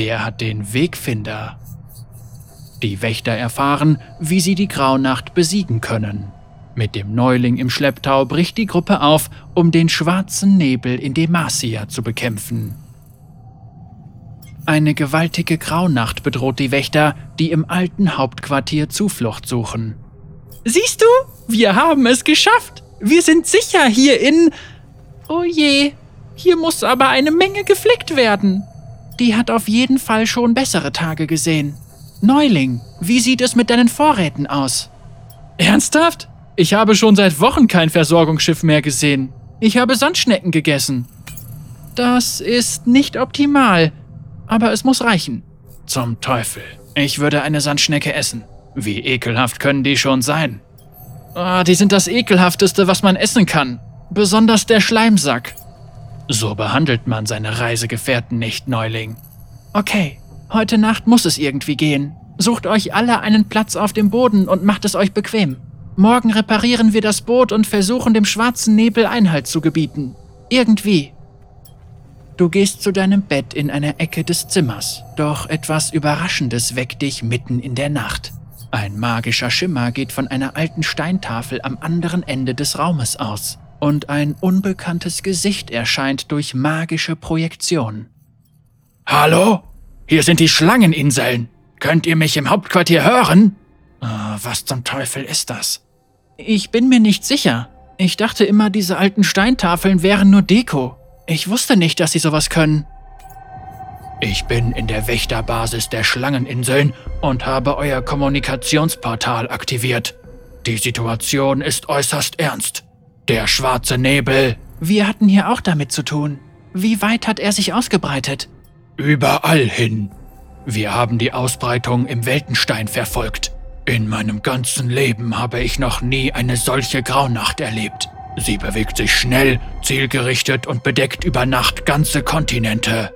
Wer hat den Wegfinder? Die Wächter erfahren, wie sie die Graunacht besiegen können. Mit dem Neuling im Schlepptau bricht die Gruppe auf, um den schwarzen Nebel in Demacia zu bekämpfen. Eine gewaltige Graunacht bedroht die Wächter, die im alten Hauptquartier Zuflucht suchen. Siehst du, wir haben es geschafft. Wir sind sicher hier in... Oh je, hier muss aber eine Menge geflickt werden. Die hat auf jeden Fall schon bessere Tage gesehen. Neuling, wie sieht es mit deinen Vorräten aus? Ernsthaft? Ich habe schon seit Wochen kein Versorgungsschiff mehr gesehen. Ich habe Sandschnecken gegessen. Das ist nicht optimal, aber es muss reichen. Zum Teufel. Ich würde eine Sandschnecke essen. Wie ekelhaft können die schon sein? Ah, die sind das ekelhafteste, was man essen kann. Besonders der Schleimsack. So behandelt man seine Reisegefährten nicht, Neuling. Okay, heute Nacht muss es irgendwie gehen. Sucht euch alle einen Platz auf dem Boden und macht es euch bequem. Morgen reparieren wir das Boot und versuchen dem schwarzen Nebel Einhalt zu gebieten. Irgendwie. Du gehst zu deinem Bett in einer Ecke des Zimmers, doch etwas Überraschendes weckt dich mitten in der Nacht. Ein magischer Schimmer geht von einer alten Steintafel am anderen Ende des Raumes aus, und ein unbekanntes Gesicht erscheint durch magische Projektion. Hallo? Hier sind die Schlangeninseln. Könnt ihr mich im Hauptquartier hören? Oh, was zum Teufel ist das? Ich bin mir nicht sicher. Ich dachte immer, diese alten Steintafeln wären nur Deko. Ich wusste nicht, dass sie sowas können. Ich bin in der Wächterbasis der Schlangeninseln und habe euer Kommunikationsportal aktiviert. Die Situation ist äußerst ernst. Der schwarze Nebel. Wir hatten hier auch damit zu tun. Wie weit hat er sich ausgebreitet? Überall hin. Wir haben die Ausbreitung im Weltenstein verfolgt. In meinem ganzen Leben habe ich noch nie eine solche Graunacht erlebt. Sie bewegt sich schnell, zielgerichtet und bedeckt über Nacht ganze Kontinente.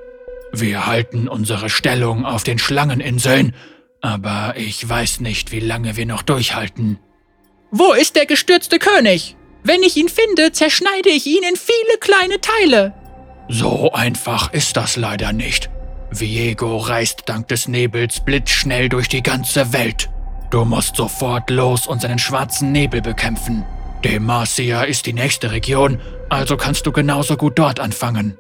Wir halten unsere Stellung auf den Schlangeninseln, aber ich weiß nicht, wie lange wir noch durchhalten. Wo ist der gestürzte König? Wenn ich ihn finde, zerschneide ich ihn in viele kleine Teile. So einfach ist das leider nicht. Viego reist dank des Nebels blitzschnell durch die ganze Welt. Du musst sofort los und seinen schwarzen Nebel bekämpfen. Demacia ist die nächste Region, also kannst du genauso gut dort anfangen.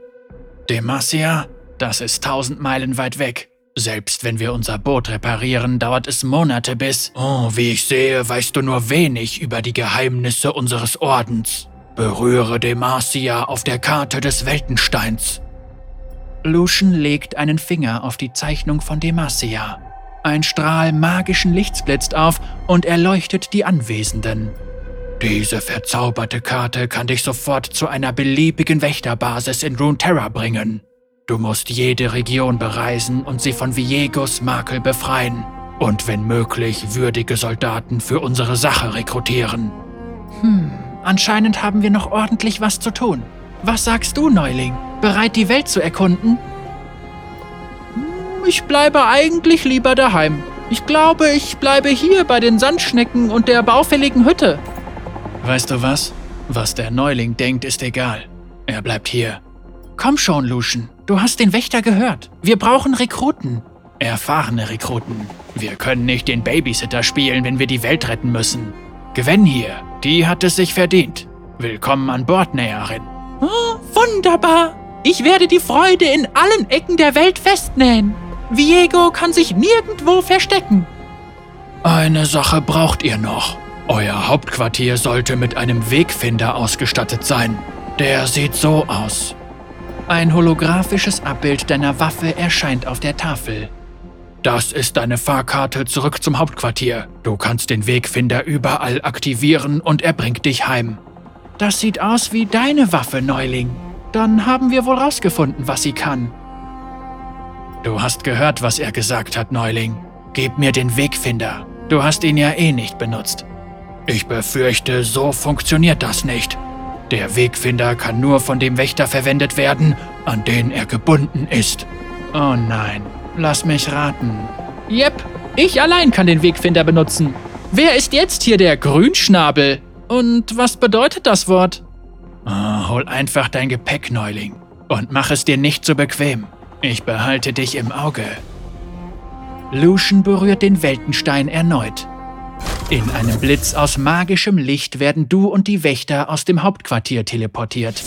Demacia? Das ist tausend Meilen weit weg. Selbst wenn wir unser Boot reparieren, dauert es Monate bis... Oh, wie ich sehe, weißt du nur wenig über die Geheimnisse unseres Ordens. Berühre Demacia auf der Karte des Weltensteins. Lucian legt einen Finger auf die Zeichnung von Demacia. Ein Strahl magischen Lichts blitzt auf und erleuchtet die Anwesenden. Diese verzauberte Karte kann dich sofort zu einer beliebigen Wächterbasis in Runeterra bringen. Du musst jede Region bereisen und sie von Viegos Makel befreien. Und wenn möglich, würdige Soldaten für unsere Sache rekrutieren. Hm, anscheinend haben wir noch ordentlich was zu tun. Was sagst du, Neuling? Bereit, die Welt zu erkunden? Ich bleibe eigentlich lieber daheim. Ich glaube, ich bleibe hier bei den Sandschnecken und der baufälligen Hütte. Weißt du was? Was der Neuling denkt, ist egal. Er bleibt hier. Komm schon, Lucian. Du hast den Wächter gehört. Wir brauchen Rekruten. Erfahrene Rekruten. Wir können nicht den Babysitter spielen, wenn wir die Welt retten müssen. Gwen hier, die hat es sich verdient. Willkommen an Bord, Näherin. Oh, wunderbar. Ich werde die Freude in allen Ecken der Welt festnähen. Viego kann sich nirgendwo verstecken. Eine Sache braucht ihr noch. Euer Hauptquartier sollte mit einem Wegfinder ausgestattet sein. Der sieht so aus. Ein holographisches Abbild deiner Waffe erscheint auf der Tafel. Das ist deine Fahrkarte zurück zum Hauptquartier. Du kannst den Wegfinder überall aktivieren und er bringt dich heim. Das sieht aus wie deine Waffe, Neuling. Dann haben wir wohl rausgefunden, was sie kann. Du hast gehört, was er gesagt hat, Neuling. Gib mir den Wegfinder. Du hast ihn ja eh nicht benutzt. Ich befürchte, so funktioniert das nicht. Der Wegfinder kann nur von dem Wächter verwendet werden, an den er gebunden ist. Oh nein, lass mich raten. Jep, ich allein kann den Wegfinder benutzen. Wer ist jetzt hier der Grünschnabel? Und was bedeutet das Wort? Oh, hol einfach dein Gepäck, Neuling, und mach es dir nicht so bequem. Ich behalte dich im Auge. Lucian berührt den Weltenstein erneut. In einem Blitz aus magischem Licht werden du und die Wächter aus dem Hauptquartier teleportiert.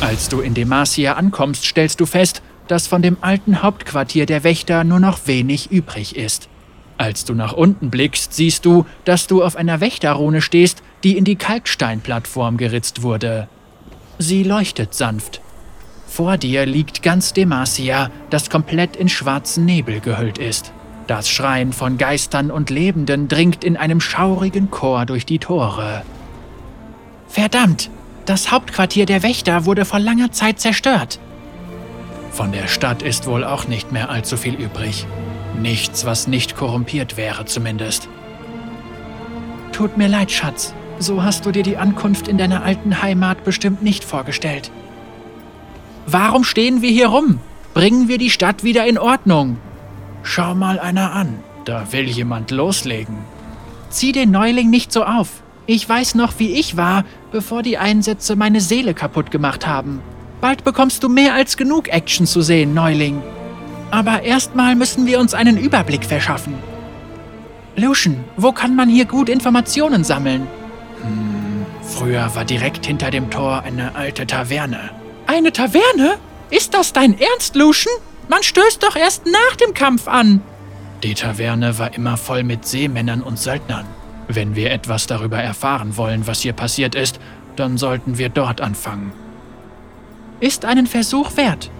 Als du in Demacia ankommst, stellst du fest, dass von dem alten Hauptquartier der Wächter nur noch wenig übrig ist. Als du nach unten blickst, siehst du, dass du auf einer Wächterrune stehst, die in die Kalksteinplattform geritzt wurde. Sie leuchtet sanft. Vor dir liegt ganz Demacia, das komplett in schwarzen Nebel gehüllt ist. Das Schreien von Geistern und Lebenden dringt in einem schaurigen Chor durch die Tore. Verdammt! Das Hauptquartier der Wächter wurde vor langer Zeit zerstört. Von der Stadt ist wohl auch nicht mehr allzu viel übrig. Nichts, was nicht korrumpiert wäre zumindest. Tut mir leid, Schatz. So hast du dir die Ankunft in deiner alten Heimat bestimmt nicht vorgestellt. Warum stehen wir hier rum? Bringen wir die Stadt wieder in Ordnung. Schau mal einer an. Da will jemand loslegen. Zieh den Neuling nicht so auf. Ich weiß noch, wie ich war, bevor die Einsätze meine Seele kaputt gemacht haben. Bald bekommst du mehr als genug Action zu sehen, Neuling. Aber erstmal müssen wir uns einen Überblick verschaffen. Lucian, wo kann man hier gut Informationen sammeln? Hm, früher war direkt hinter dem Tor eine alte Taverne. Eine Taverne? Ist das dein Ernst, Lucian? Man stößt doch erst nach dem Kampf an. Die Taverne war immer voll mit Seemännern und Söldnern. Wenn wir etwas darüber erfahren wollen, was hier passiert ist, dann sollten wir dort anfangen. Ist einen Versuch wert.